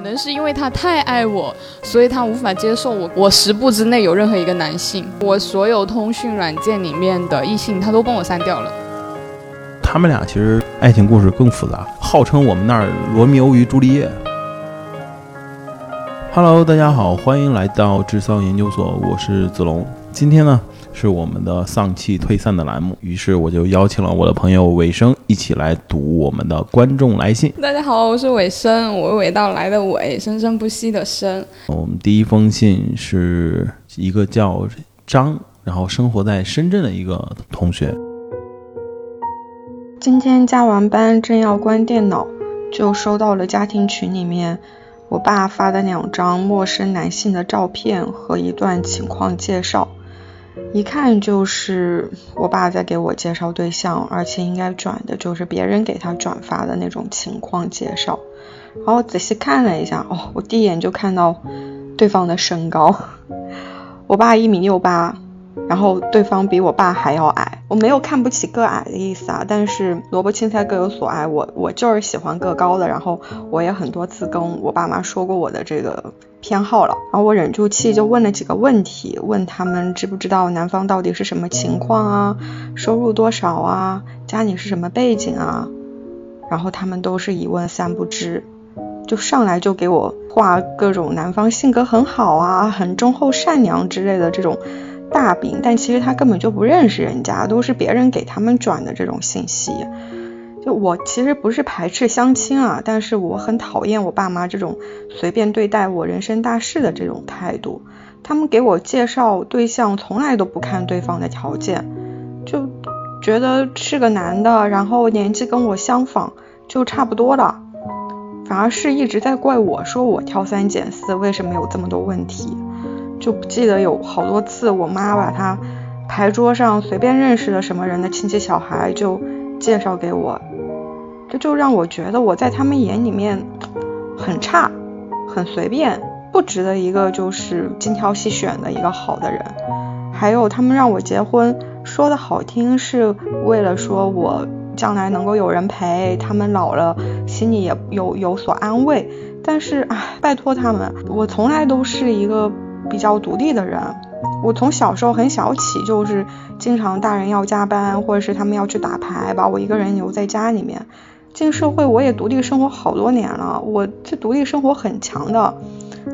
可能是因为他太爱我，所以他无法接受我。我十步之内有任何一个男性，我所有通讯软件里面的异性，他都帮我删掉了。他们俩其实爱情故事更复杂，号称我们那儿罗密欧与朱丽叶。Hello，大家好，欢迎来到智丧研究所，我是子龙。今天呢？是我们的丧气退散的栏目，于是我就邀请了我的朋友尾生一起来读我们的观众来信。大家好，我是尾生，我娓道来的娓，生生不息的生。我们第一封信是一个叫张，然后生活在深圳的一个同学。今天加完班，正要关电脑，就收到了家庭群里面我爸发的两张陌生男性的照片和一段情况介绍。一看就是我爸在给我介绍对象，而且应该转的就是别人给他转发的那种情况介绍。然后仔细看了一下，哦，我第一眼就看到对方的身高，我爸一米六八。然后对方比我爸还要矮，我没有看不起个矮的意思啊，但是萝卜青菜各有所爱，我我就是喜欢个高的，然后我也很多次跟我爸妈说过我的这个偏好了，然后我忍住气就问了几个问题，问他们知不知道男方到底是什么情况啊，收入多少啊，家里是什么背景啊，然后他们都是一问三不知，就上来就给我画各种男方性格很好啊，很忠厚善良之类的这种。大饼，但其实他根本就不认识人家，都是别人给他们转的这种信息。就我其实不是排斥相亲啊，但是我很讨厌我爸妈这种随便对待我人生大事的这种态度。他们给我介绍对象，从来都不看对方的条件，就觉得是个男的，然后年纪跟我相仿，就差不多了。反而是一直在怪我说我挑三拣四，为什么有这么多问题。就不记得有好多次，我妈把她牌桌上随便认识的什么人的亲戚小孩就介绍给我，这就让我觉得我在他们眼里面很差，很随便，不值得一个就是精挑细选的一个好的人。还有他们让我结婚，说的好听是为了说我将来能够有人陪，他们老了心里也有有所安慰。但是唉，拜托他们，我从来都是一个。比较独立的人，我从小时候很小起就是经常大人要加班，或者是他们要去打牌，把我一个人留在家里面。进社会我也独立生活好多年了，我这独立生活很强的。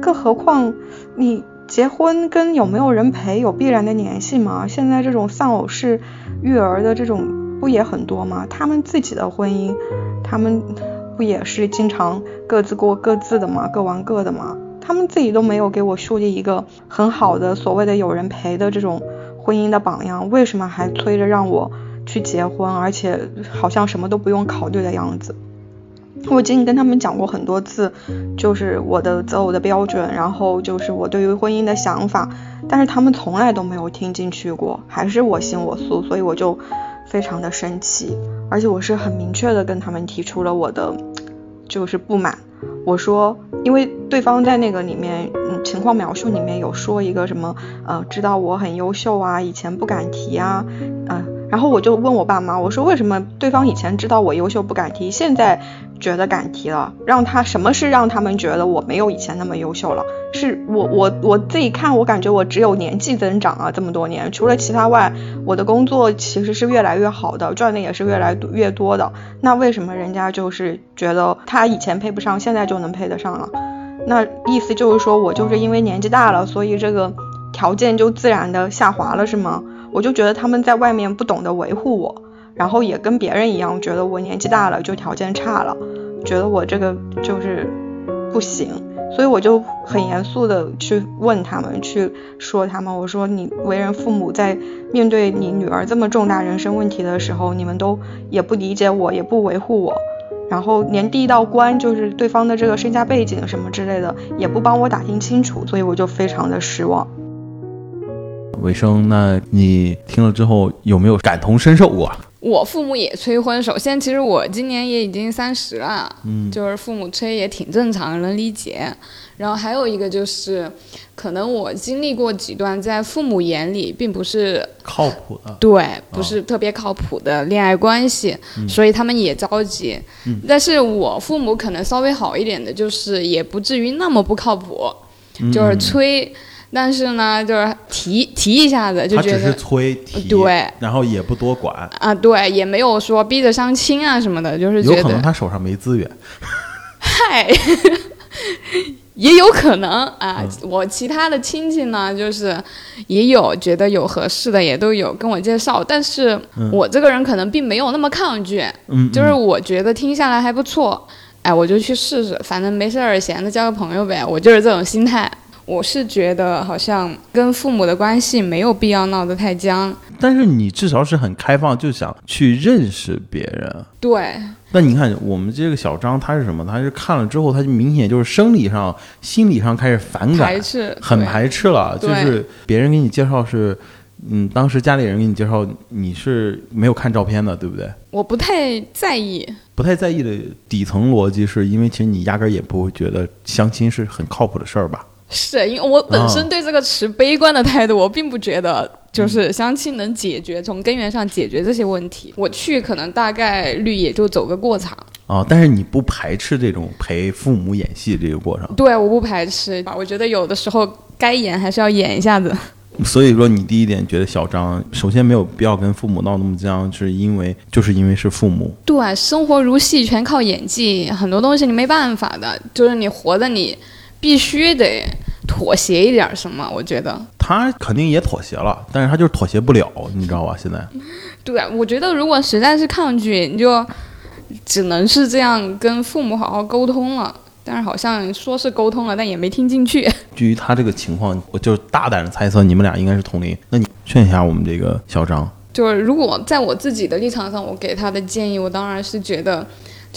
更何况你结婚跟有没有人陪有必然的联系吗？现在这种丧偶式育儿的这种不也很多吗？他们自己的婚姻，他们不也是经常各自过各自的吗？各玩各的吗？他们自己都没有给我树立一个很好的所谓的有人陪的这种婚姻的榜样，为什么还催着让我去结婚，而且好像什么都不用考虑的样子？我已经跟他们讲过很多次，就是我的择偶的标准，然后就是我对于婚姻的想法，但是他们从来都没有听进去过，还是我行我素，所以我就非常的生气，而且我是很明确的跟他们提出了我的就是不满。我说，因为对方在那个里面，嗯，情况描述里面有说一个什么，呃，知道我很优秀啊，以前不敢提啊，嗯。然后我就问我爸妈，我说为什么对方以前知道我优秀不敢提，现在觉得敢提了？让他什么是让他们觉得我没有以前那么优秀了？是我我我自己看，我感觉我只有年纪增长啊，这么多年，除了其他外，我的工作其实是越来越好的，赚的也是越来越多的。那为什么人家就是觉得他以前配不上，现在就能配得上了？那意思就是说我就是因为年纪大了，所以这个条件就自然的下滑了，是吗？我就觉得他们在外面不懂得维护我，然后也跟别人一样，觉得我年纪大了就条件差了，觉得我这个就是不行，所以我就很严肃的去问他们，去说他们，我说你为人父母在面对你女儿这么重大人生问题的时候，你们都也不理解我，也不维护我，然后连第一道关就是对方的这个身家背景什么之类的也不帮我打听清楚，所以我就非常的失望。尾声，那你听了之后有没有感同身受过？我父母也催婚。首先，其实我今年也已经三十了，嗯就是父母催也挺正常，能理解。然后还有一个就是，可能我经历过几段在父母眼里并不是靠谱的，对，不是特别靠谱的恋爱关系，所以他们也着急。但是我父母可能稍微好一点的，就是也不至于那么不靠谱，嗯就是催，但是呢，就是提提一下子就他只是觉得催提，对，然后也不多管，啊，对，也没有说逼着相亲啊什么的，就是有可能他手上没资源。嗨。也有可能啊，嗯我其他的亲戚呢，就是也有觉得有合适的，也都有跟我介绍，但是我这个人可能并没有那么抗拒，嗯，就是我觉得听下来还不错，哎，我就去试试，反正没事儿闲的交个朋友呗，我就是这种心态。我是觉得好像跟父母的关系没有必要闹得太僵，但是你至少是很开放，就想去认识别人。对，那你看，我们这个小张他是什么？他是看了之后，他就明显就是生理上、心理上开始反感排，斥，很排斥了。就是别人给你介绍是，嗯，当时家里人给你介绍，你是没有看照片的，对不对？我不太在意，不太在意的底层逻辑是因为其实你压根儿也不会觉得相亲是很靠谱的事儿吧？是因为我本啊身对这个持悲观的态度，我并不觉得嗯就是相亲能解决从根源上解决这些问题。我去可能大概率也就走个过场，啊，但是你不排斥这种陪父母演戏这个过程，对，我不排斥。我觉得有的时候该演还是要演一下子。所以说你第一点觉得小张首先没有必要跟父母闹那么僵，是因为就是因为是父母，对，生活如戏，全靠演技，很多东西你没办法的，就是你活的你必须得妥协一点什么。我觉得，他肯定也妥协了，但是他就是妥协不了，你知道吧？现在对，我觉得如果实在是抗拒，你就只能是这样跟父母好好沟通了。但是好像说是沟通了，但也没听进去。基于他这个情况，我就大胆的猜测你们俩应该是同龄。那你劝一下我们这个小张，就是如果在我自己的立场上，我给他的建议，我当然是觉得，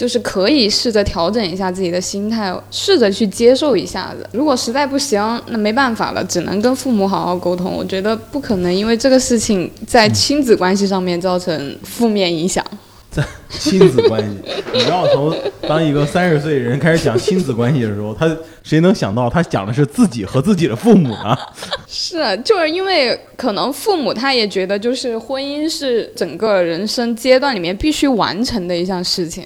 就是可以试着调整一下自己的心态，试着去接受一下子。如果实在不行，那没办法了，只能跟父母好好沟通。我觉得不可能因为这个事情在亲子关系上面造成负面影响。在亲子关系，你知道从当一个三十岁人开始讲亲子关系的时候，他谁能想到他讲的是自己和自己的父母呢？是，就是因为可能父母他也觉得，就是婚姻是整个人生阶段里面必须完成的一项事情。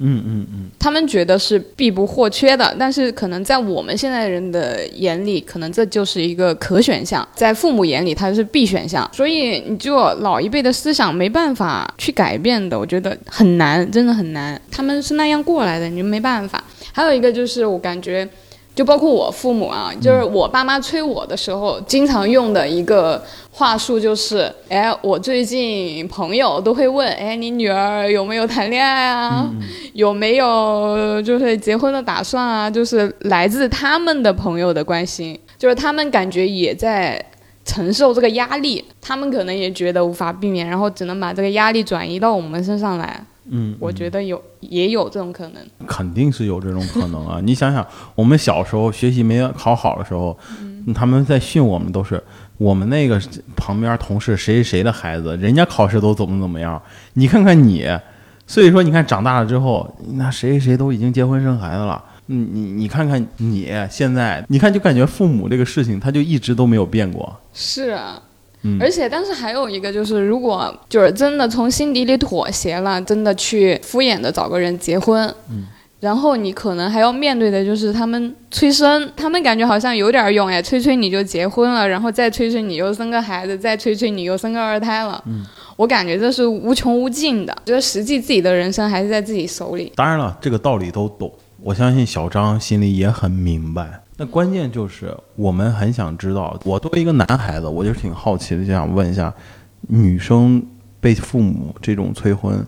嗯嗯嗯，他们觉得是必不或缺的，但是可能在我们现在人的眼里，可能这就是一个可选项，在父母眼里它是必选项，所以你就老一辈的思想没办法去改变的，我觉得很难，真的很难。他们是那样过来的，你就没办法。还有一个就是我感觉。就包括我父母啊，就是我爸妈催我的时候，经常用的一个话术就是，哎，我最近朋友都会问，哎，你女儿有没有谈恋爱啊？有没有就是结婚的打算啊？就是来自他们的朋友的关心，就是他们感觉也在承受这个压力，他们可能也觉得无法避免，然后只能把这个压力转移到我们身上来。嗯，我觉得有也有这种可能。肯定是有这种可能啊！你想想，我们小时候学习没考好的时候，他们在训我们都是我们那个旁边同事谁谁谁的孩子，人家考试都怎么怎么样，你看看你。所以说，你看长大了之后，那谁谁谁都已经结婚生孩子了。嗯，你你看看你现在，你看就感觉父母这个事情，他就一直都没有变过。是啊，嗯而且但是还有一个就是，如果就是真的从心底里妥协了，真的去敷衍的找个人结婚，嗯然后你可能还要面对的就是他们催生，他们感觉好像有点用哎，催催你就结婚了，然后再催催你又生个孩子，再催催你又生个二胎了。嗯我感觉这是无穷无尽的，觉得实际自己的人生还是在自己手里。当然了，这个道理都懂，我相信小张心里也很明白。那关键就是我们很想知道，我作为一个男孩子，我就挺好奇的，就想问一下，女生被父母这种催婚，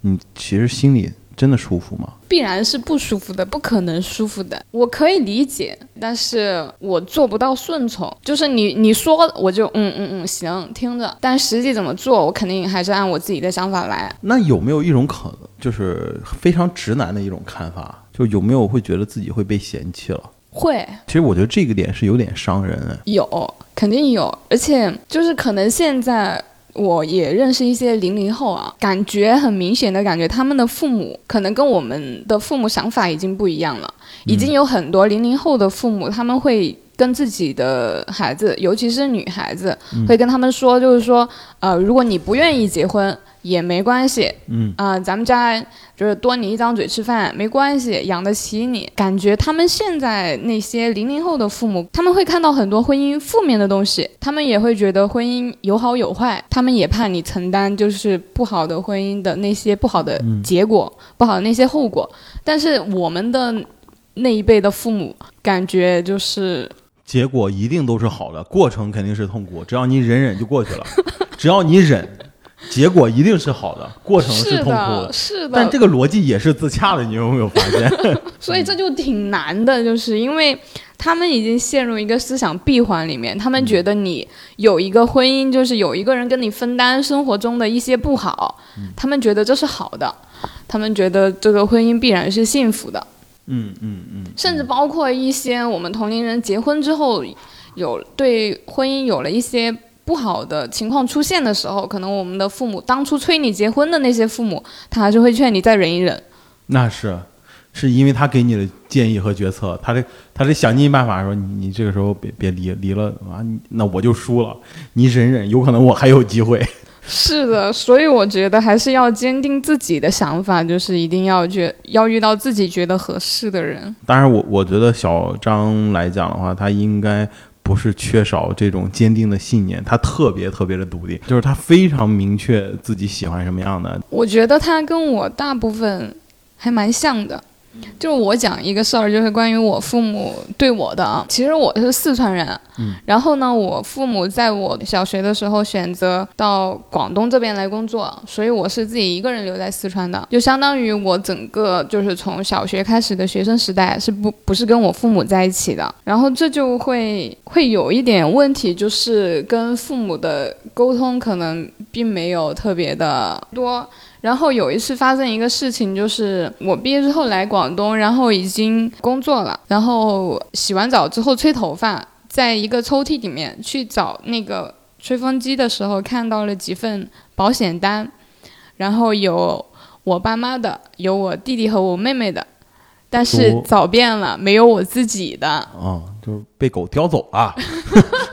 你其实心里真的舒服吗？必然是不舒服的，不可能舒服的。我可以理解，但是我做不到顺从。就是你你说我就嗯嗯嗯行听着，但实际怎么做，我肯定还是按我自己的想法来。那有没有一种可能，就是非常直男的一种看法，就有没有会觉得自己会被嫌弃了？会其实我觉得这个点是有点伤人哎。有，肯定有，而且就是可能现在我也认识一些零零后啊，感觉很明显的感觉，他们的父母可能跟我们的父母想法已经不一样了，已经有很多零零后的父母他们会。跟自己的孩子，尤其是女孩子，会跟他们说，就是说，呃，如果你不愿意结婚也没关系，嗯啊，咱们家就是多你一张嘴吃饭没关系，养得起你。感觉他们现在那些零零后的父母，他们会看到很多婚姻负面的东西，他们也会觉得婚姻有好有坏，他们也怕你承担就是不好的婚姻的那些不好的结果，不好的那些后果。但是我们的那一辈的父母，感觉就是。结果一定都是好的，过程肯定是痛苦，只要你忍忍就过去了。只要你忍，结果一定是好的，过程是痛苦的。是的，但这个逻辑也是自洽的，你有没有发现？所以这就挺难的，就是因为他们已经陷入一个思想闭环里面，他们觉得你有一个婚姻，就是有一个人跟你分担生活中的一些不好，他们觉得这是好的，他们觉得这个婚姻必然是幸福的。嗯嗯嗯，甚至包括一些我们同龄人结婚之后，有对婚姻有了一些不好的情况出现的时候，可能我们的父母当初催你结婚的那些父母，他还是会劝你再忍一忍。那是，是因为他给你的建议和决策，他得他得想尽办法说你你这个时候别别离离了啊，那我就输了，你忍忍，有可能我还有机会。是的，所以我觉得还是要坚定自己的想法，就是一定要觉要遇到自己觉得合适的人。当然，我我觉得小张来讲的话，他应该不是缺少这种坚定的信念，他特别特别的笃定，就是他非常明确自己喜欢什么样的。我觉得他跟我大部分还蛮像的。就是我讲一个事儿，就是关于我父母对我的啊。其实我是四川人，嗯，然后呢，我父母在我小学的时候选择到广东这边来工作，所以我是自己一个人留在四川的，就相当于我整个就是从小学开始的学生时代是不不是跟我父母在一起的，然后这就会会有一点问题，就是跟父母的沟通可能并没有特别的多。然后有一次发生一个事情，就是我毕业之后来广东，然后已经工作了，然后洗完澡之后吹头发，在一个抽屉里面去找那个吹风机的时候，看到了几份保险单，然后有我爸妈的，有我弟弟和我妹妹的，但是找遍了没有我自己的。啊，就是被狗叼走了。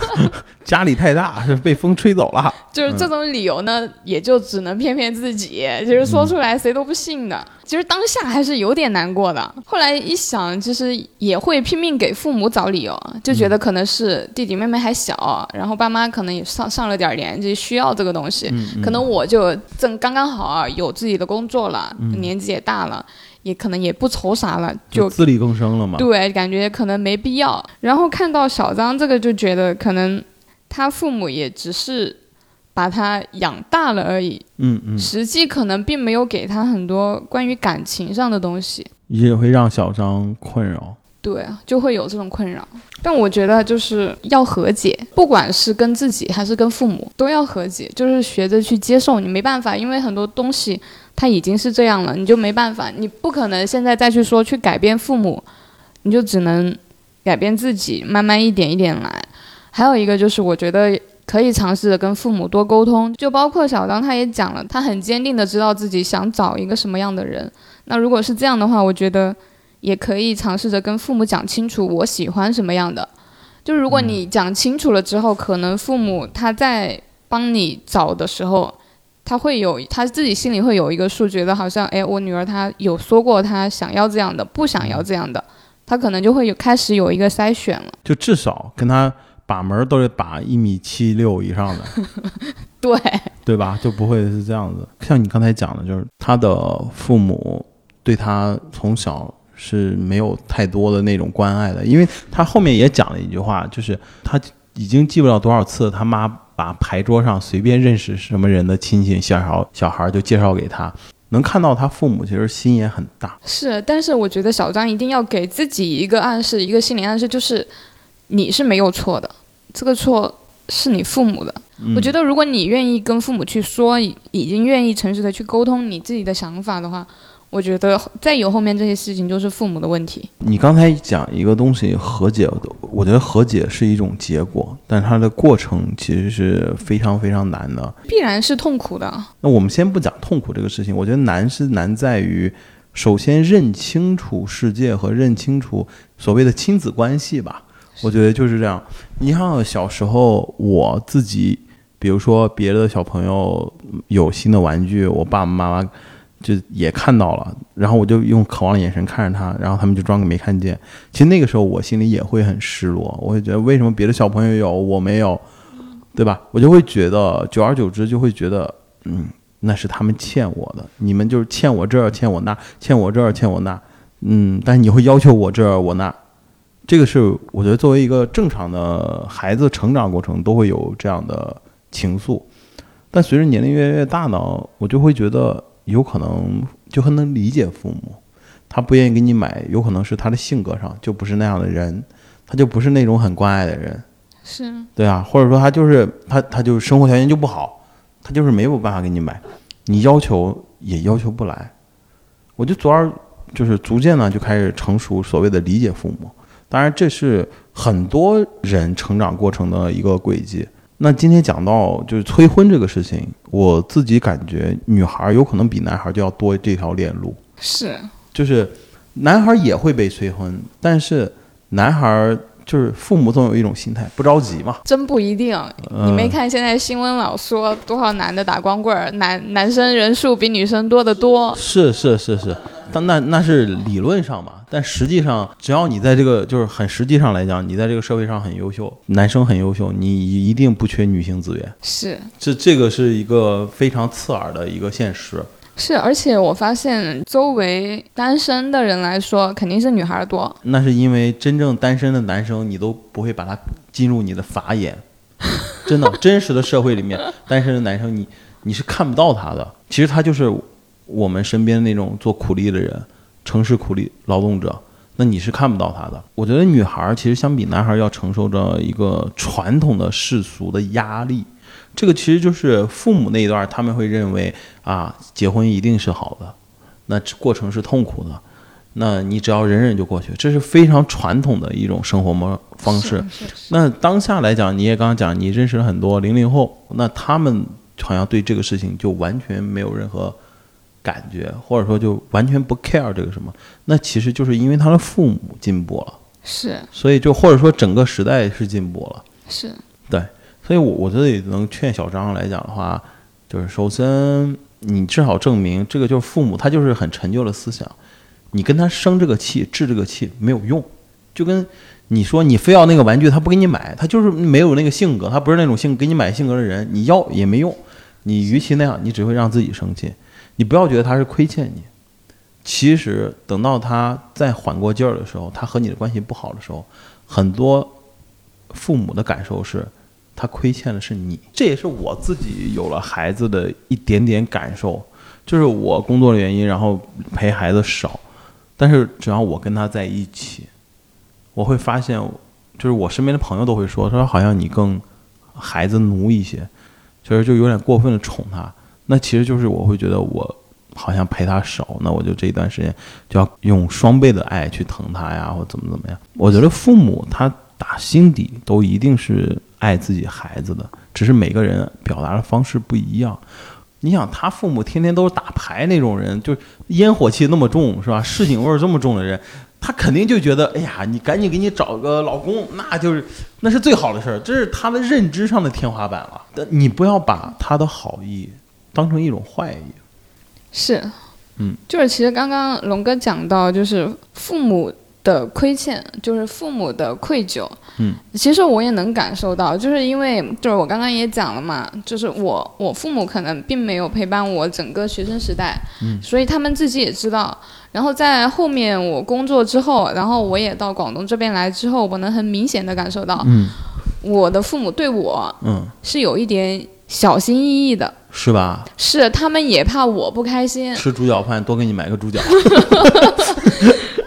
家里太大，是被风吹走了。就是这种理由呢，也就只能骗骗自己。其实说出来谁都不信的。其实当下还是有点难过的。后来一想，其实也会拼命给父母找理由，就觉得可能是弟弟妹妹还小，然后爸妈可能也上上了点年纪，需要这个东西。可能我就正刚刚好有自己的工作了，年纪也大了，也可能也不愁啥了，就自力更生了嘛。对，感觉可能没必要。然后看到小张这个，就觉得可能。他父母也只是把他养大了而已，嗯嗯，实际可能并没有给他很多关于感情上的东西，也会让小张困扰。对，就会有这种困扰。但我觉得就是要和解，不管是跟自己还是跟父母，都要和解，就是学着去接受。你没办法，因为很多东西他已经是这样了，你就没办法，你不可能现在再去说去改变父母，你就只能改变自己，慢慢一点一点来。还有一个就是，我觉得可以尝试着跟父母多沟通，就包括小张他也讲了，他很坚定的知道自己想找一个什么样的人。那如果是这样的话，我觉得也可以尝试着跟父母讲清楚我喜欢什么样的。就如果你讲清楚了之后，可能父母他在帮你找的时候，他会有他自己心里会有一个数，觉得好像哎，我女儿她有说过她想要这样的，不想要这样的，他可能就会有开始有一个筛选了。就至少跟他。把门都得把一米七六以上的，对对吧？就不会是这样子。像你刚才讲的，就是他的父母对他从小是没有太多的那种关爱的，因为他后面也讲了一句话，就是他已经记不了多少次他妈把牌桌上随便认识什么人的亲戚小孩小孩就介绍给他，能看到他父母其实心也很大。是，但是我觉得小张一定要给自己一个暗示，一个心理暗示，就是你是没有错的。这个错是你父母的。我觉得，如果你愿意跟父母去说，已已经愿意诚实的去沟通你自己的想法的话，我觉得再有后面这些事情就是父母的问题。你刚才讲一个东西和解，我觉得和解是一种结果，但它的过程其实是非常非常难的。必然是痛苦的。那我们先不讲痛苦这个事情，我觉得难是难在于，首先认清楚世界和认清楚所谓的亲子关系吧。我觉得就是这样。你看小时候我自己，比如说别的小朋友有新的玩具，我爸爸妈妈就也看到了，然后我就用渴望的眼神看着他，然后他们就装个没看见。其实那个时候我心里也会很失落，我会觉得为什么别的小朋友有我没有，对吧？我就会觉得，久而久之就会觉得，嗯，那是他们欠我的，你们就是欠我这儿，欠我那，欠我这儿，欠我那，嗯，但是你会要求我这儿我那。这个是我觉得作为一个正常的孩子成长过程都会有这样的情愫，但随着年龄越来越大呢，我就会觉得有可能就很能理解父母，他不愿意给你买，有可能是他的性格上就不是那样的人，他就不是那种很关爱的人，是。对啊，或者说他就是他他就生活条件就不好，他就是没有办法给你买，你要求也要求不来，我就昨儿就是逐渐呢就开始成熟，所谓的理解父母。当然，这是很多人成长过程的一个轨迹。那今天讲到就是催婚这个事情，我自己感觉女孩有可能比男孩就要多这条链路。是，就是男孩也会被催婚，但是男孩就是父母总有一种心态，不着急嘛。真不一定，你没看现在新闻老说多少男的打光棍儿，男男生人数比女生多得多。是是是是。但那那是理论上嘛，但实际上，只要你在这个就是很实际上来讲，你在这个社会上很优秀，男生很优秀，你一定不缺女性资源。是，这这个是一个非常刺耳的一个现实。是，而且我发现周围单身的人来说，肯定是女孩多。那是因为真正单身的男生，你都不会把他进入你的法眼。真的，真实的社会里面，单身的男生，你你是看不到他的。其实他就是。我们身边那种做苦力的人，城市苦力劳动者，那你是看不到他的。我觉得女孩其实相比男孩要承受着一个传统的世俗的压力，这个其实就是父母那一段他们会认为啊，结婚一定是好的，那过程是痛苦的，那你只要忍忍就过去，这是非常传统的一种生活模方式。那当下来讲，你也刚刚讲，你认识了很多零零后，那他们好像对这个事情就完全没有任何。感觉或者说就完全不 care 这个什么，那其实就是因为他的父母进步了，是，所以就或者说整个时代是进步了，是。对，所以我我这里能劝小张来讲的话，就是首先你至少证明这个就是父母他就是很陈旧的思想，你跟他生这个气治这个气没有用，就跟你说你非要那个玩具他不给你买，他就是没有那个性格，他不是那种性给你买性格的人，你要也没用，你与其那样，你只会让自己生气。你不要觉得他是亏欠你，其实等到他再缓过劲儿的时候，他和你的关系不好的时候，很多父母的感受是，他亏欠的是你。这也是我自己有了孩子的一点点感受，就是我工作的原因，然后陪孩子少，但是只要我跟他在一起，我会发现，就是我身边的朋友都会说，他说好像你更孩子奴一些，其实就有点过分的宠他。那其实就是我会觉得我好像陪他少，那我就这一段时间就要用双倍的爱去疼他呀，或怎么怎么样。我觉得父母他打心底都一定是爱自己孩子的，只是每个人表达的方式不一样。你想，他父母天天都是打牌那种人，就烟火气那么重，是吧？市井味儿这么重的人，他肯定就觉得，哎呀，你赶紧给你找个老公，那就是那是最好的事儿，这是他的认知上的天花板了。你不要把他的好意。当成一种坏意，是，嗯，就是其实刚刚龙哥讲到，就是父母的亏欠，就是父母的愧疚，嗯，其实我也能感受到，就是因为就是我刚刚也讲了嘛，就是我我父母可能并没有陪伴我整个学生时代，嗯，所以他们自己也知道，然后在后面我工作之后，然后我也到广东这边来之后，我能很明显的感受到，嗯，我的父母对我，嗯，是有一点小心翼翼的。是吧？是，他们也怕我不开心。吃猪脚饭，多给你买个猪脚。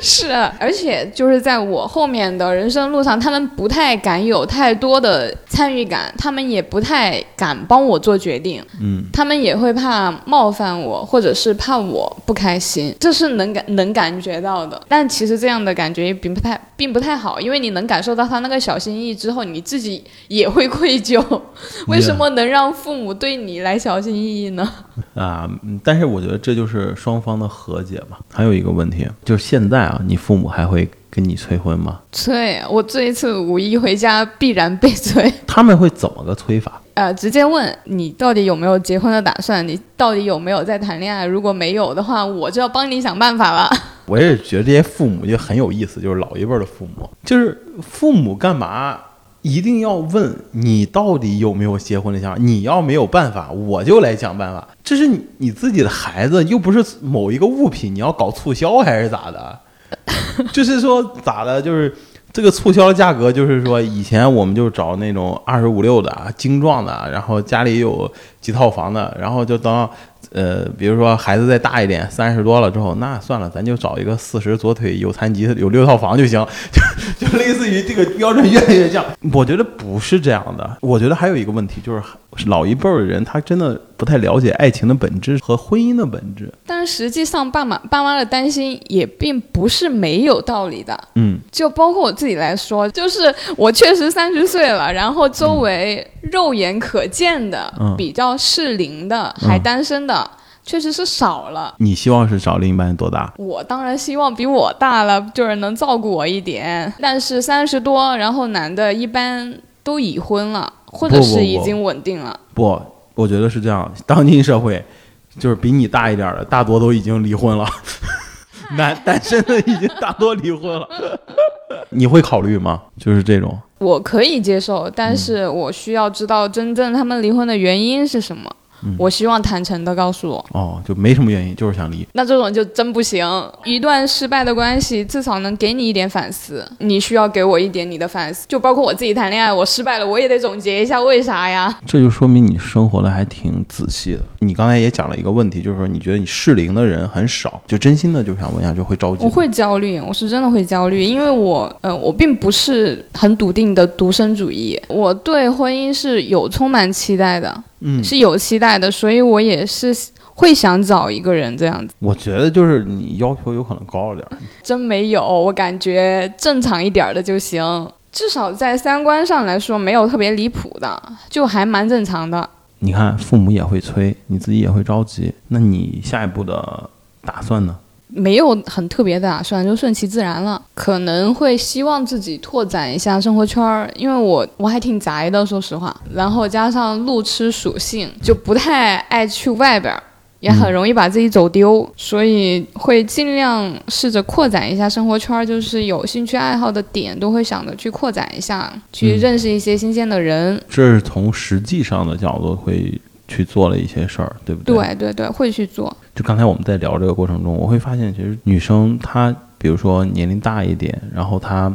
是，而且就是在我后面的人生路上，他们不太敢有太多的参与感，他们也不太敢帮我做决定，嗯，他们也会怕冒犯我，或者是怕我不开心，这是能感能感觉到的。但其实这样的感觉也并不太并不太好，因为你能感受到他那个小心翼翼之后，你自己也会愧疚。为什么能让父母对你来小心翼翼呢？啊，嗯但是我觉得这就是双方的和解吧。还有一个问题就是现在啊，你父母还会跟你催婚吗？催我这一次五一回家必然被催。他们会怎么个催法？呃，直接问你到底有没有结婚的打算，你到底有没有在谈恋爱？如果没有的话，我就要帮你想办法了。我也觉得这些父母就很有意思，就是老一辈儿的父母，就是父母干嘛一定要问你到底有没有结婚的想法？你要没有办法，我就来想办法。这是你你自己的孩子，又不是某一个物品，你要搞促销还是咋的？就是说咋的？就是这个促销价格，就是说以前我们就找那种二十五六的精壮的，然后家里有几套房的，然后就等呃，比如说孩子再大一点，三十多了之后，那算了，咱就找一个四十左腿有残疾有六套房就行，就 就类似于这个标准越来越降。我觉得不是这样的，我觉得还有一个问题就是老一辈儿的人他真的不太了解爱情的本质和婚姻的本质。但是实际上，爸妈爸妈的担心也并不是没有道理的。嗯，就包括我自己来说，就是我确实三十岁了，然后周围肉眼可见的、嗯比较适龄的、还单身的，确实是少了。你希望是找另一半多大？我当然希望比我大了，就是能照顾我一点。但是三十多，然后男的一般都已婚了，或者是已经稳定了。不，我觉得是这样。当今社会，就是比你大一点儿的，大多都已经离婚了。男单身的已经大多离婚了。你会考虑吗？就是这种。我可以接受，但是我需要知道真正他们离婚的原因是什么。我希望坦诚的告诉我，哦，就没什么原因，就是想离。那这种就真不行。一段失败的关系，至少能给你一点反思。你需要给我一点你的反思，就包括我自己谈恋爱，我失败了，我也得总结一下为啥呀？这就说明你生活的还挺仔细的。你刚才也讲了一个问题，就是说你觉得你适龄的人很少，就真心的就想问一下，就会着急。我会焦虑，我是真的会焦虑，因为我，呃，我并不是很笃定的独身主义，我对婚姻是有充满期待的，嗯，是有期待的，所以我也是会想找一个人这样子。我觉得就是你要求有可能高了点儿。真没有，我感觉正常一点儿的就行，至少在三观上来说没有特别离谱的，就还蛮正常的。你看，父母也会催，你自己也会着急，那你下一步的打算呢？没有很特别的打算，就顺其自然了。可能会希望自己拓展一下生活圈儿，因为我我还挺宅的，说实话。然后加上路痴属性，就不太爱去外边儿，也很容易把自己走丢，所以会尽量试着扩展一下生活圈儿，就是有兴趣爱好的点都会想着去扩展一下，去嗯认识一些新鲜的人。这是从实际上的角度会去做了一些事儿，对不对？对对对，会去做。就刚才我们在聊这个过程中，我会发现，其实女生她，比如说年龄大一点，然后她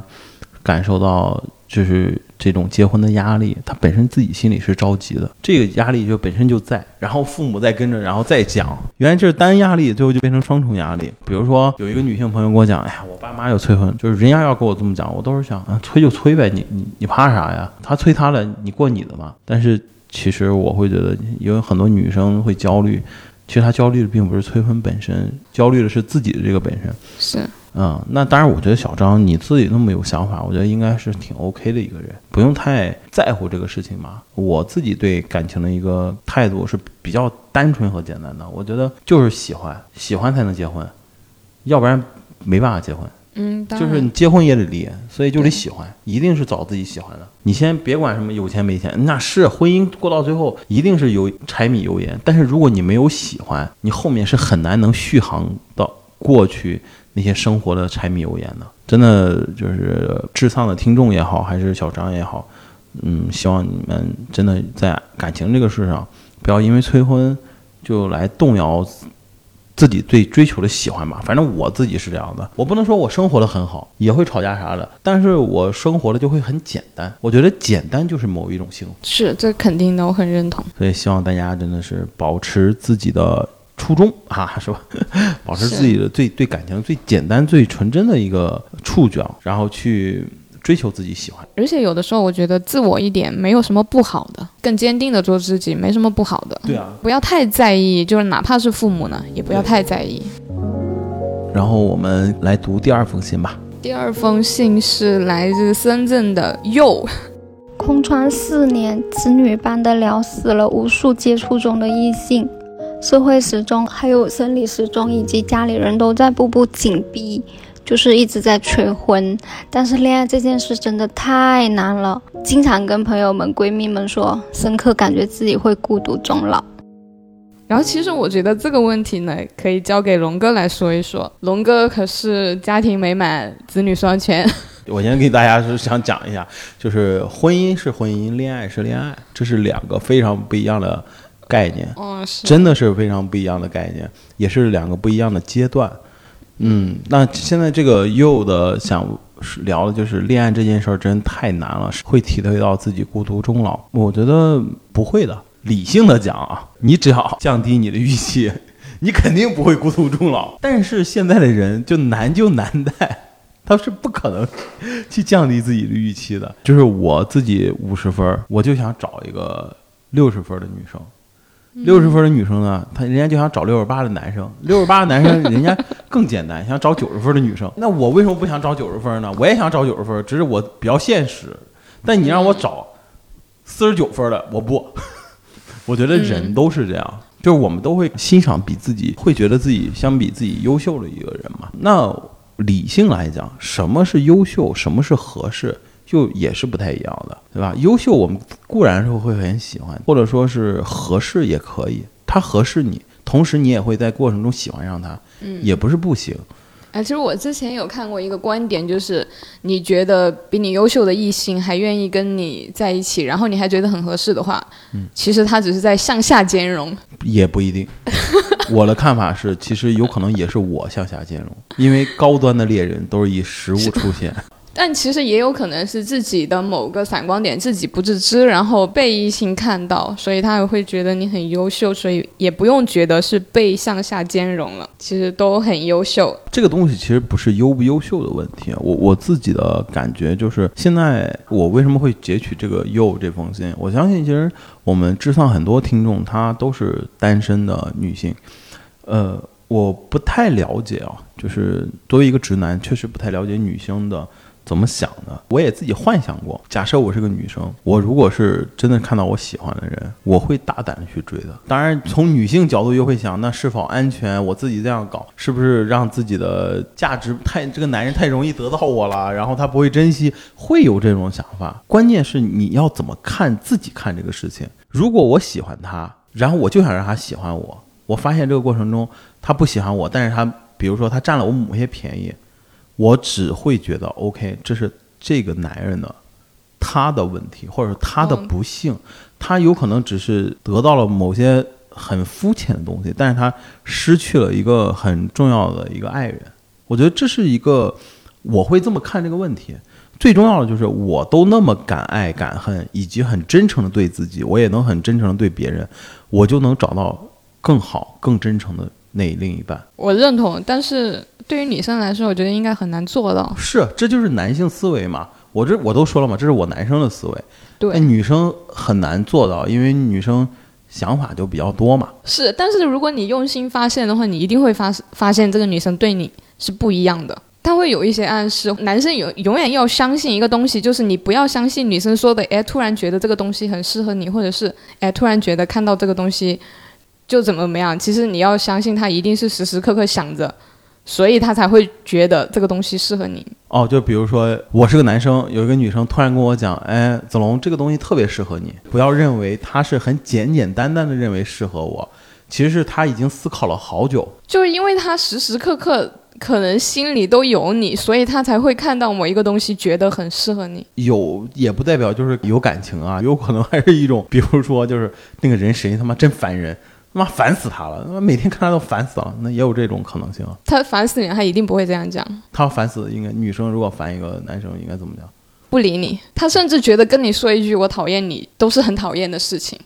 感受到就是这种结婚的压力，她本身自己心里是着急的，这个压力就本身就在，然后父母再跟着，然后再讲，原来这是单压力，最后就变成双重压力。比如说有一个女性朋友跟我讲，哎呀，我爸妈要催婚，就是人家要跟我这么讲，我都是想啊，催就催呗，你你你怕啥呀？他催他了，你过你的嘛。但是其实我会觉得，因为很多女生会焦虑。其实他焦虑的并不是催婚本身，焦虑的是自己的这个本身。是，嗯，那当然，我觉得小张你自己那么有想法，我觉得应该是挺 OK 的一个人，不用太在乎这个事情嘛。我自己对感情的一个态度是比较单纯和简单的，我觉得就是喜欢，喜欢才能结婚，要不然没办法结婚。嗯，就是你结婚也得离，所以就得喜欢，一定是找自己喜欢的。你先别管什么有钱没钱，那是婚姻过到最后一定是有柴米油盐。但是如果你没有喜欢，你后面是很难能续航到过去那些生活的柴米油盐的。真的就是智丧的听众也好，还是小张也好，嗯，希望你们真的在感情这个事上，不要因为催婚就来动摇自己最追求的喜欢吧，反正我自己是这样的，我不能说我生活的很好，也会吵架啥的，但是我生活的就会很简单。我觉得简单就是某一种幸福，是这肯定的，我很认同。所以希望大家真的是保持自己的初衷啊，是吧？保持自己的最对感情最简单、最纯真的一个触角，然后去追求自己喜欢。而且有的时候，我觉得自我一点没有什么不好的，更坚定的做自己没什么不好的。对啊，不要太在意，就是哪怕是父母呢，也不要太在意。然后我们来读第二封信吧。第二封信是来自深圳的佑。空窗四年，子女般的聊死了无数接触中的异性，社会时钟还有生理时钟以及家里人都在步步紧逼，就是一直在催婚。但是恋爱这件事真的太难了，经常跟朋友们、闺蜜们说，深刻感觉自己会孤独终老。然后其实我觉得这个问题呢，可以交给龙哥来说一说。龙哥可是家庭美满、子女双全。我先给大家是想讲一下，就是婚姻是婚姻，恋爱是恋爱，这是两个非常不一样的概念。嗯，是，真的是非常不一样的概念，也是两个不一样的阶段。嗯，那现在这个又的想聊的就是恋爱这件事儿真太难了，会体会到自己孤独终老。我觉得不会的。理性的讲啊，你只要降低你的预期，你肯定不会孤独终老。但是现在的人就难就难在，他是不可能去降低自己的预期的。就是我自己五十分，我就想找一个六十分的女生。六十分的女生呢，她人家就想找六十八的男生。六十八的男生 人家更简单，想找九十分的女生。那我为什么不想找九十分呢？我也想找九十分，只是我比较现实。但你让我找四十九分的，我不。我觉得人都是这样，就是我们都会欣赏比自己会觉得自己相比自己优秀的一个人嘛。那理性来讲，什么是优秀，什么是合适，就也是不太一样的，对吧？优秀我们固然是会很喜欢，或者说是合适也可以，他合适你，同时你也会在过程中喜欢上他，嗯，也不是不行。哎，其实我之前有看过一个观点，就是你觉得比你优秀的异性还愿意跟你在一起，然后你还觉得很合适的话，嗯，其实他只是在向下兼容，也不一定。我的看法是，其实有可能也是我向下兼容，因为高端的猎人都是以食物出现。但其实也有可能是自己的某个闪光点自己不自知，然后被异性看到，所以他也会觉得你很优秀，所以也不用觉得是被向下兼容了，其实都很优秀。这个东西其实不是优不优秀的问题，我我自己的感觉就是，现在我为什么会截取这个优这封信？我相信其实我们智丧很多听众他都是单身的女性，呃，我不太了解啊，就是作为一个直男，确实不太了解女性的。怎么想的？我也自己幻想过。假设我是个女生，我如果是真的看到我喜欢的人，我会大胆的去追的。当然，从女性角度又会想，那是否安全？我自己这样搞，是不是让自己的价值太这个男人太容易得到我了？然后他不会珍惜，会有这种想法。关键是你要怎么看自己看这个事情。如果我喜欢他，然后我就想让他喜欢我，我发现这个过程中他不喜欢我，但是他比如说他占了我某些便宜。我只会觉得，OK，这是这个男人的他的问题，或者说他的不幸，他有可能只是得到了某些很肤浅的东西，但是他失去了一个很重要的一个爱人。我觉得这是一个我会这么看这个问题。最重要的就是，我都那么敢爱敢恨，以及很真诚的对自己，我也能很真诚的对别人，我就能找到更好、更真诚的那另一半。我认同，但是。对于女生来说，我觉得应该很难做到。是，这就是男性思维嘛。我这我都说了嘛，这是我男生的思维。对，女生很难做到，因为女生想法就比较多嘛。是，但是如果你用心发现的话，你一定会发发现这个女生对你是不一样的。她会有一些暗示。男生永永远要相信一个东西，就是你不要相信女生说的，哎，突然觉得这个东西很适合你，或者是哎，突然觉得看到这个东西就怎么怎么样。其实你要相信，他一定是时时刻刻想着。所以他才会觉得这个东西适合你哦。就比如说，我是个男生，有一个女生突然跟我讲：“哎，子龙，这个东西特别适合你。”不要认为他是很简简单单的认为适合我，其实是他已经思考了好久。就是因为他时时刻刻可能心里都有你，所以他才会看到某一个东西觉得很适合你。有也不代表就是有感情啊，有可能还是一种，比如说就是那个人谁他妈真烦人。他妈烦死他了！每天看他都烦死了，那也有这种可能性啊。他烦死你，他一定不会这样讲。他烦死，应该女生如果烦一个男生，应该怎么讲？不理你。他甚至觉得跟你说一句“我讨厌你”都是很讨厌的事情。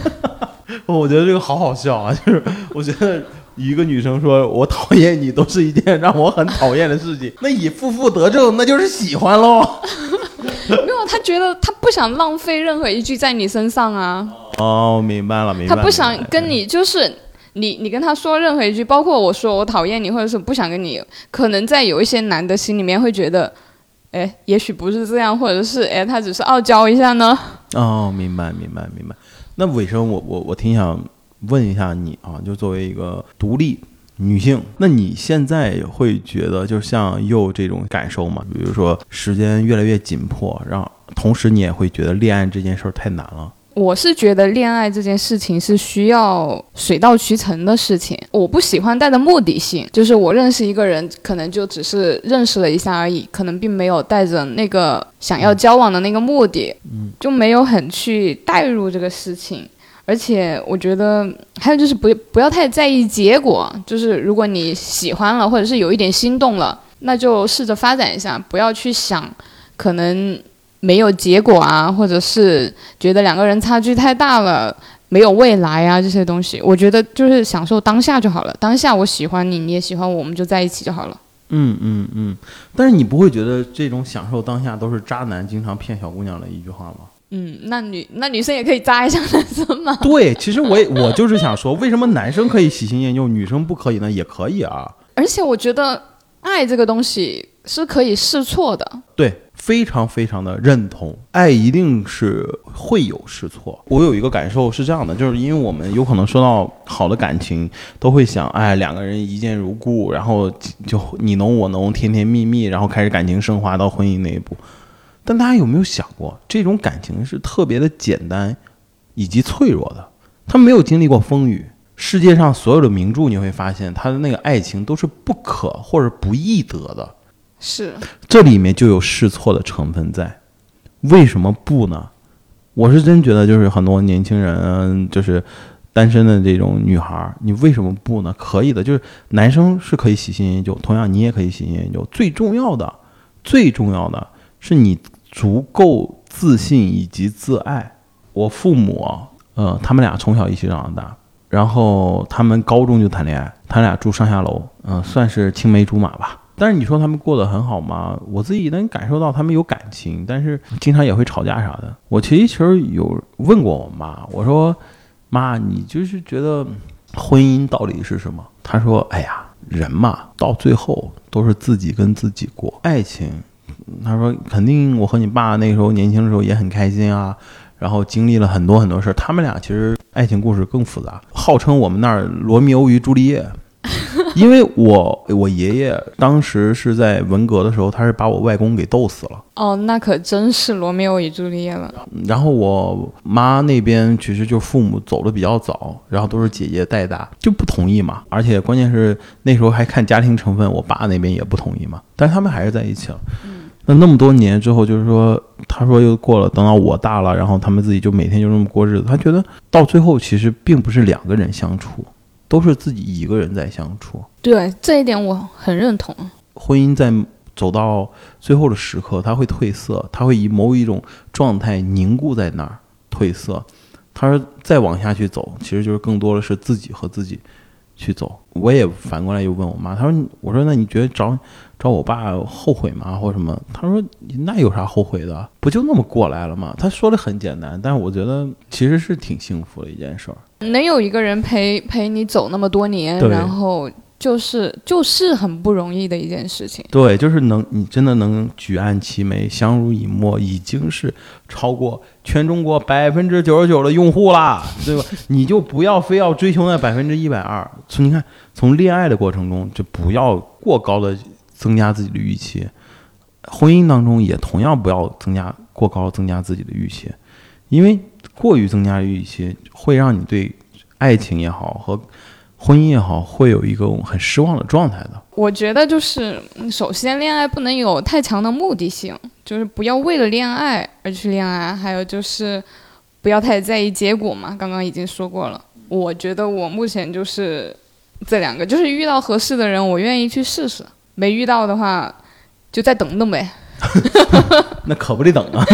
我觉得这个好好笑啊！就是我觉得一个女生说我讨厌你，都是一件让我很讨厌的事情。那以负负得正，那就是喜欢喽。他觉得他不想浪费任何一句在你身上啊。哦，明白了，明白。他不想跟你就是你，你跟他说任何一句，包括我说我讨厌你，或者是不想跟你，可能在有一些男的心里面会觉得，哎，也许不是这样，或者是哎，他只是傲娇一下呢。哦，明白，明白，明白。那尾声，我我我挺想问一下你啊，就作为一个独立女性，那你现在会觉得就像又这种感受吗？比如说时间越来越紧迫，然后同时你也会觉得恋爱这件事儿太难了。我是觉得恋爱这件事情是需要水到渠成的事情，我不喜欢带着目的性，就是我认识一个人，可能就只是认识了一下而已，可能并没有带着那个想要交往的那个目的，嗯，就没有很去带入这个事情。而且我觉得还有就是不不要太在意结果，就是如果你喜欢了或者是有一点心动了，那就试着发展一下，不要去想可能。没有结果啊，或者是觉得两个人差距太大了，没有未来啊，这些东西，我觉得就是享受当下就好了。当下我喜欢你，你也喜欢我，我们就在一起就好了。嗯嗯嗯。但是你不会觉得这种享受当下都是渣男经常骗小姑娘的一句话吗？嗯，那女那女生也可以渣一下男生吗？对，其实我也 我就是想说，为什么男生可以喜新厌旧，女生不可以呢？也可以啊。而且我觉得爱这个东西是可以试错的。对。非常非常的认同，爱一定是会有试错。我有一个感受是这样的，就是因为我们有可能说到好的感情，都会想，哎，两个人一见如故，然后就你侬我侬，甜甜蜜蜜，然后开始感情升华到婚姻那一步。但大家有没有想过，这种感情是特别的简单，以及脆弱的，他没有经历过风雨。世界上所有的名著，你会发现，他的那个爱情都是不可或者不易得的。是，这里面就有试错的成分在，为什么不呢？我是真觉得，就是很多年轻人，就是单身的这种女孩，你为什么不呢？可以的，就是男生是可以喜新厌旧，同样你也可以喜新厌旧。最重要的，最重要的是你足够自信以及自爱。我父母，呃，他们俩从小一起长大，然后他们高中就谈恋爱，他俩住上下楼，嗯，算是青梅竹马吧。但是你说他们过得很好吗？我自己能感受到他们有感情，但是经常也会吵架啥的。我其实其实有问过我妈，我说：“妈，你就是觉得婚姻到底是什么？”她说：“哎呀，人嘛，到最后都是自己跟自己过。爱情，她说肯定我和你爸那时候年轻的时候也很开心啊，然后经历了很多很多事儿。他们俩其实爱情故事更复杂，号称我们那儿罗密欧与朱丽叶。”因为我我爷爷当时是在文革的时候，他是把我外公给斗死了。哦，那可真是罗密欧与朱丽叶了。然后我妈那边其实就父母走的比较早，然后都是姐姐带大，就不同意嘛。而且关键是那时候还看家庭成分，我爸那边也不同意嘛。但是他们还是在一起了。那那么多年之后，就是说，他说又过了，等到我大了，然后他们自己就每天就这么过日子。他觉得到最后其实并不是两个人相处。都是自己一个人在相处，对这一点我很认同。婚姻在走到最后的时刻，它会褪色，它会以某一种状态凝固在那儿褪色。他说再往下去走，其实就是更多的是自己和自己去走。我也反过来又问我妈，她说：“我说那你觉得找找我爸后悔吗，或什么？”他说：“那有啥后悔的？不就那么过来了吗？”他说的很简单，但是我觉得其实是挺幸福的一件事儿。能有一个人陪陪你走那么多年，然后就是就是很不容易的一件事情。对，就是能你真的能举案齐眉、相濡以沫，已经是超过全中国百分之九十九的用户啦，对吧？你就不要非要追求那百分之一百二。从你看，从恋爱的过程中就不要过高的增加自己的预期，婚姻当中也同样不要增加过高增加自己的预期，因为。过于增加预期，会让你对爱情也好和婚姻也好，会有一个很失望的状态的。我觉得就是，首先恋爱不能有太强的目的性，就是不要为了恋爱而去恋爱。还有就是，不要太在意结果嘛。刚刚已经说过了。我觉得我目前就是这两个，就是遇到合适的人，我愿意去试试；没遇到的话，就再等等呗。那可不得等啊。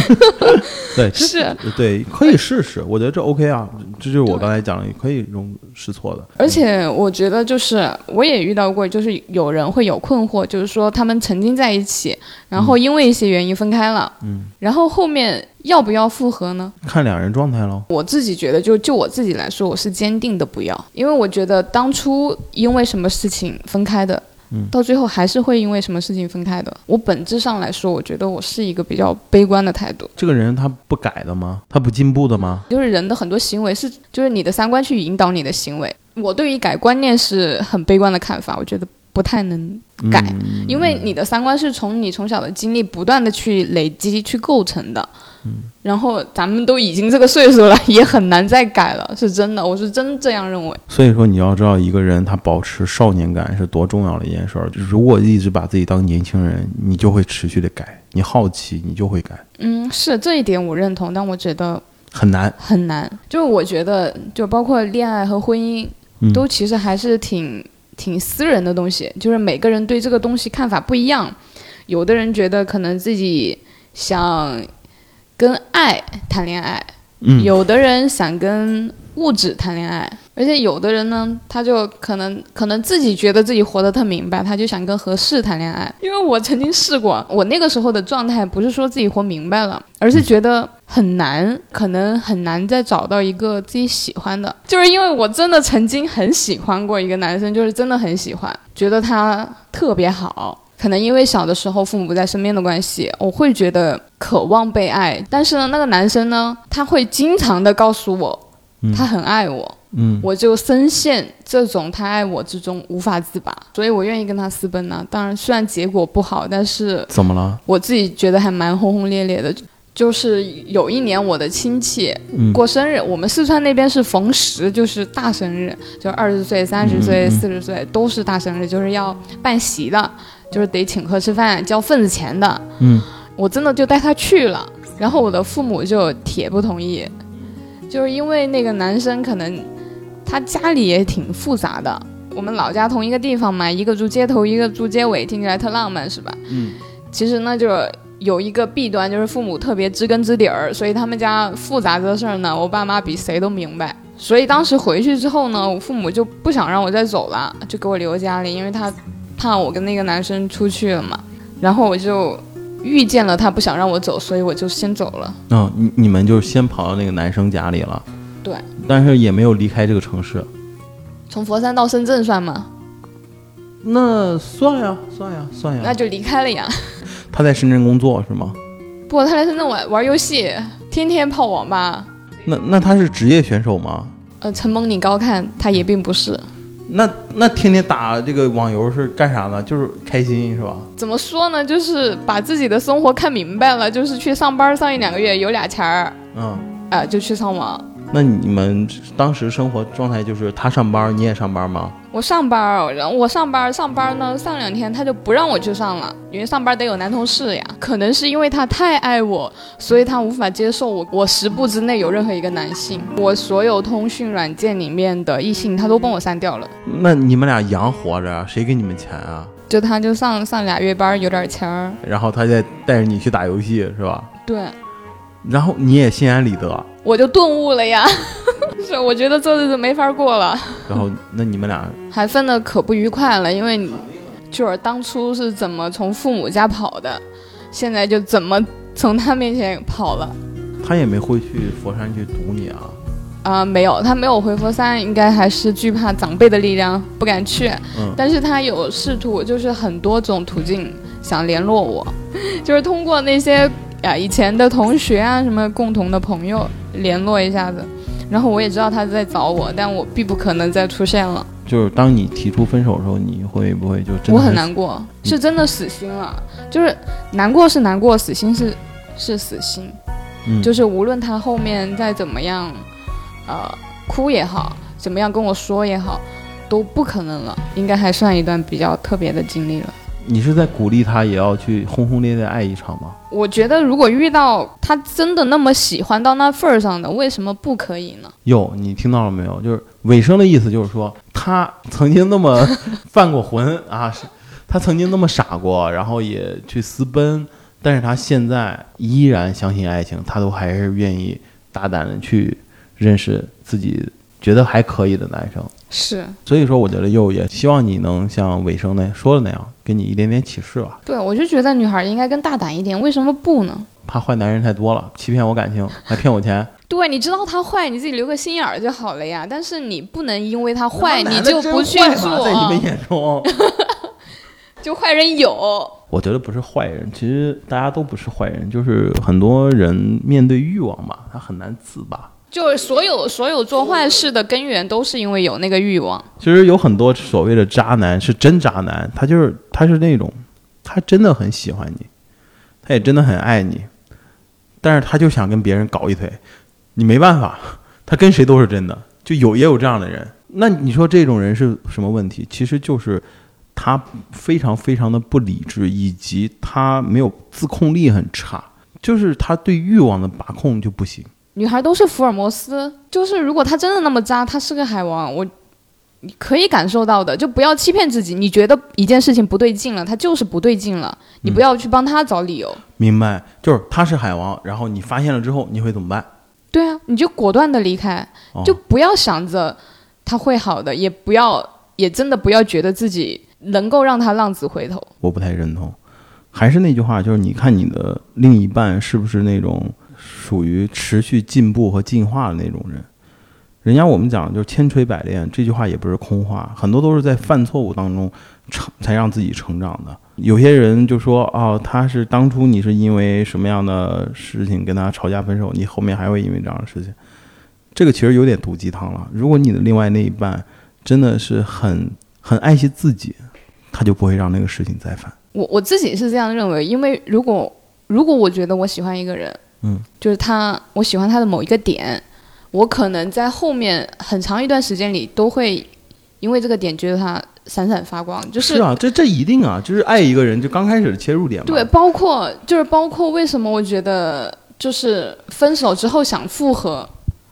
对，是对，可以试试，我觉得这 OK 啊，这就是我刚才讲的，可以容试错的。而且我觉得就是我也遇到过，就是有人会有困惑，就是说他们曾经在一起，然后因为一些原因分开了，嗯，然后后面要不要复合呢？看两人状态喽。我自己觉得，就就我自己来说，我是坚定的不要，因为我觉得当初因为什么事情分开的，嗯到最后还是会因为什么事情分开的。我本质上来说，我觉得我是一个比较悲观的态度，这个人他不改的吗？他不进步的吗？就是人的很多行为是，就是你的三观去引导你的行为。我对于改观念是很悲观的看法，我觉得不太能改，嗯因为你的三观是从你从小的经历不断的去累积去构成的。嗯然后咱们都已经这个岁数了，也很难再改了，是真的，我是真这样认为。所以说，你要知道一个人他保持少年感是多重要的一件事儿。就是如果一直把自己当年轻人，你就会持续的改。你好奇，你就会改，嗯，是这一点我认同，但我觉得很难。很难。就是我觉得，就包括恋爱和婚姻，嗯都其实还是挺挺私人的东西，就是每个人对这个东西看法不一样。有的人觉得可能自己想跟爱谈恋爱，嗯，有的人想跟物质谈恋爱，而且有的人呢，他就可能可能自己觉得自己活得特明白，他就想跟合适谈恋爱。因为我曾经试过，我那个时候的状态不是说自己活明白了，而是觉得很难，可能很难再找到一个自己喜欢的。就是因为我真的曾经很喜欢过一个男生，就是真的很喜欢，觉得他特别好。可能因为小的时候父母不在身边的关系，我会觉得渴望被爱。但是呢，那个男生呢，他会经常的告诉我，嗯他很爱我，嗯，我就深陷这种他爱我之中无法自拔，所以我愿意跟他私奔呢。当然，虽然结果不好，但是怎么了？我自己觉得还蛮轰轰烈烈的。就是有一年我的亲戚嗯。过生日，我们四川那边是逢十就是大生日，就二十岁、三十岁、四十岁都是大生日，就是要办席的，就是得请客吃饭、交份子钱的。嗯。我真的就带他去了，然后我的父母就铁不同意，就是因为那个男生可能他家里也挺复杂的，我们老家同一个地方嘛，一个住街头，一个住街尾，听起来特浪漫是吧？嗯，其实呢，就有一个弊端，就是父母特别知根知底儿，所以他们家复杂的事儿呢，我爸妈比谁都明白。所以当时回去之后呢，我父母就不想让我再走了，就给我留家里，因为他怕我跟那个男生出去了嘛。然后我就遇见了他，不想让我走，所以我就先走了。哦，你你们就先跑到那个男生家里了，对，但是也没有离开这个城市。从佛山到深圳算吗？那算呀，算呀，算呀。那就离开了呀。他在深圳工作是吗？不，他来深圳玩玩游戏，天天泡网吧。那那他是职业选手吗？呃，承蒙你高看，他也并不是。那那天天打这个网游是干啥呢？就是开心是吧？怎么说呢？就是把自己的生活看明白了，就是去上班上一两个月，有俩钱儿，嗯，啊、就去上网。那你们当时生活状态就是他上班，你也上班吗？我上班儿，然后我上班上班呢，上两天他就不让我去上了，因为上班得有男同事呀。可能是因为他太爱我，所以他无法接受我我十步之内有任何一个男性。我所有通讯软件里面的异性，他都帮我删掉了。那你们俩养活着，谁给你们钱啊？就他就上上俩月班，有点钱儿。然后他再带着你去打游戏是吧？对，然后你也心安理得，我就顿悟了呀。是，我觉得这日子没法过了。然后 那你们俩还分的可不愉快了，因为你就是当初是怎么从父母家跑的，现在就怎么从他面前跑了。他也没会去佛山去堵你啊？啊、没有，他没有回佛山，应该还是惧怕长辈的力量，不敢去。嗯但是他有试图，就是很多种途径想联络我，就是通过那些啊以前的同学啊，什么共同的朋友联络一下子。然后我也知道他在找我，但我必不可能再出现了。就是当你提出分手的时候，你会不会就真的我很难过，是真的死心了。就是难过是难过，死心是是死心。嗯，就是无论他后面再怎么样，呃，哭也好，怎么样跟我说也好，都不可能了。应该还算一段比较特别的经历了。你是在鼓励他也要去轰轰烈烈爱一场吗？我觉得如果遇到他真的那么喜欢到那份儿上的，为什么不可以呢？哟，你听到了没有？就是尾声的意思，就是说他曾经那么犯过浑啊，是他曾经那么傻过，然后也去私奔，但是他现在依然相信爱情，他都还是愿意大胆的去认识自己觉得还可以的男生。是所以说，我觉得又也希望你能像尾声那说的那样，给你一点点启示吧。对，我就觉得女孩应该更大胆一点，为什么不呢？怕坏男人太多了，欺骗我感情，还骗我钱，对，你知道他坏，你自己留个心眼儿就好了呀。但是你不能因为他坏，你就不去做，在你们眼中，就坏人有。我觉得不是坏人，其实大家都不是坏人，就是很多人面对欲望吧，他很难自拔。就是所有所有做坏事的根源都是因为有那个欲望。其实有很多所谓的渣男是真渣男，他就是他是那种，他真的很喜欢你，他也真的很爱你，但是他就想跟别人搞一腿，你没办法，他跟谁都是真的，就有也有这样的人。那你说这种人是什么问题？其实就是他非常非常的不理智，以及他没有自控力很差，就是他对欲望的把控就不行。女孩都是福尔摩斯，就是如果他真的那么渣，他是个海王，我你可以感受到的，就不要欺骗自己。你觉得一件事情不对劲了，他就是不对劲了，你不要去帮他找理由。明白？就是他是海王，然后你发现了之后，你会怎么办？对啊，你就果断的离开，哦就不要想着他会好的，也不要，也真的不要觉得自己能够让他浪子回头。我不太认同。还是那句话，就是你看你的另一半是不是那种属于持续进步和进化的那种人。人家我们讲就是千锤百炼，这句话也不是空话，很多都是在犯错误当中成才让自己成长的。有些人就说哦，他是当初你是因为什么样的事情跟他吵架分手，你后面还会因为这样的事情，这个其实有点毒鸡汤了。如果你的另外那一半真的是很很爱惜自己，他就不会让那个事情再犯。我我自己是这样认为，因为如果如果我觉得我喜欢一个人，嗯，就是他，我喜欢他的某一个点，我可能在后面很长一段时间里都会因为这个点觉得他闪闪发光，就是是啊，这这一定啊，就是爱一个人就刚开始的切入点嘛。对，，包括就是包括为什么我觉得就是分手之后想复合，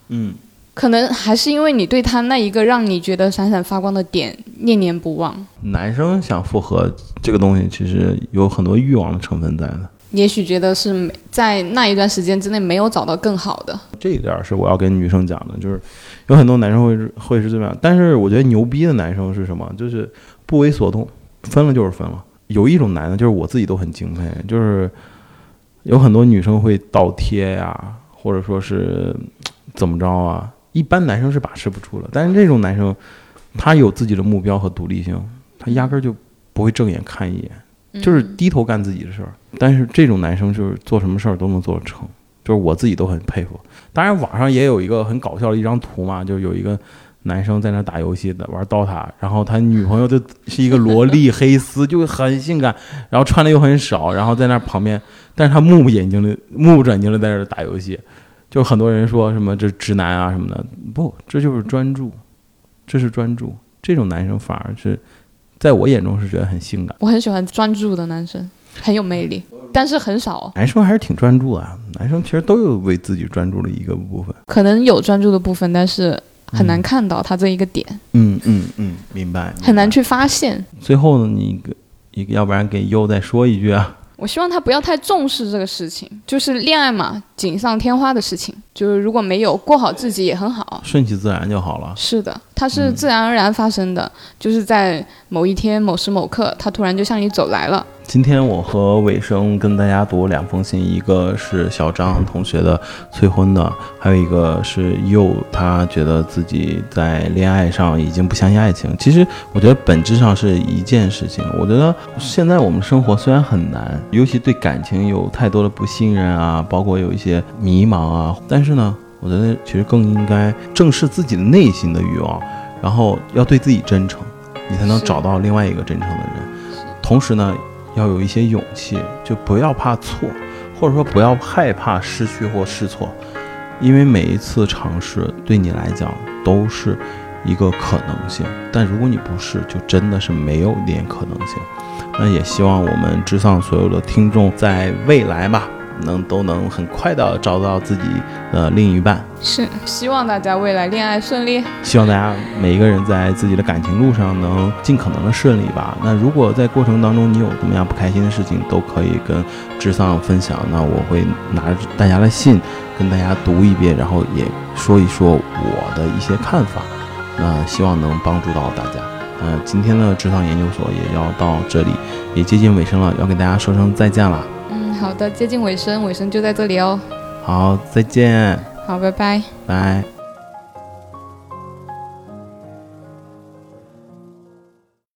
嗯，可能还是因为你对他那一个让你觉得闪闪发光的点念念不忘。男生想复合这个东西，其实有很多欲望的成分在的。也许觉得是没在那一段时间之内没有找到更好的，这一点是我要跟女生讲的，就是有很多男生会是会是这样，但是我觉得牛逼的男生是什么？就是不为所动，分了就是分了。有一种男的，就是我自己都很敬佩，就是有很多女生会倒贴呀，或者说是怎么着啊，一般男生是把持不住了。但是这种男生，他有自己的目标和独立性，他压根儿就不会正眼看一眼，就是低头干自己的事儿。但是这种男生就是做什么事儿都能做成，就是我自己都很佩服。当然，网上也有一个很搞笑的一张图嘛，就有一个男生在那打游戏的玩 DOTA，然后他女朋友就是一个萝莉黑丝，就很性感，然后穿的又很少，然后在那旁边，但是他目不眼睛的目不转睛的在那打游戏，就很多人说什么这直男啊什么的，不，这就是专注，这是专注。这种男生反而是在我眼中是觉得很性感，我很喜欢专注的男生，很有魅力，但是很少，男生还是挺专注的啊，男生其实都有为自己专注的一个部分。可能有专注的部分，但是很难看到他这一个点，嗯嗯嗯，明白，明白很难。去发现。最后呢，你给一个，要不然给优再说一句啊。我希望他不要太重视这个事情，就是恋爱嘛，锦上添花的事情，就是如果没有过好自己也很好。顺其自然就好了。是的，它是嗯自然而然发生的，就是在某一天某时某刻，它突然就向你走来了。今天我和伟生跟大家读两封信，一个是小张同学的催婚的，还有一个是佑，他觉得自己在恋爱上已经不相信爱情。其实我觉得本质上是一件事情。我觉得现在我们生活虽然很难，尤其对感情有太多的不信任啊，包括有一些迷茫啊，但是呢，我觉得其实更应该正视自己的内心的欲望，然后要对自己真诚，你才能找到另外一个真诚的人。同时呢，要有一些勇气，就不要怕错，或者说不要害怕失去或试错，因为每一次尝试对你来讲都是一个可能性。但如果你不试，就真的是没有一点可能性。那也希望我们之上所有的听众在未来吧，能都能很快的找到自己的另一半。是，希望大家未来恋爱顺利。希望大家每一个人在自己的感情路上能尽可能的顺利吧。那如果在过程当中你有怎么样不开心的事情，都可以跟智丧分享。那我会拿着大家的信跟大家读一遍，然后也说一说我的一些看法。那希望能帮助到大家。呃，今天的智丧研究所也要到这里，也接近尾声了，要跟大家说声再见了。嗯，好的，接近尾声，尾声就在这里哦。好，再见。好，拜拜。拜。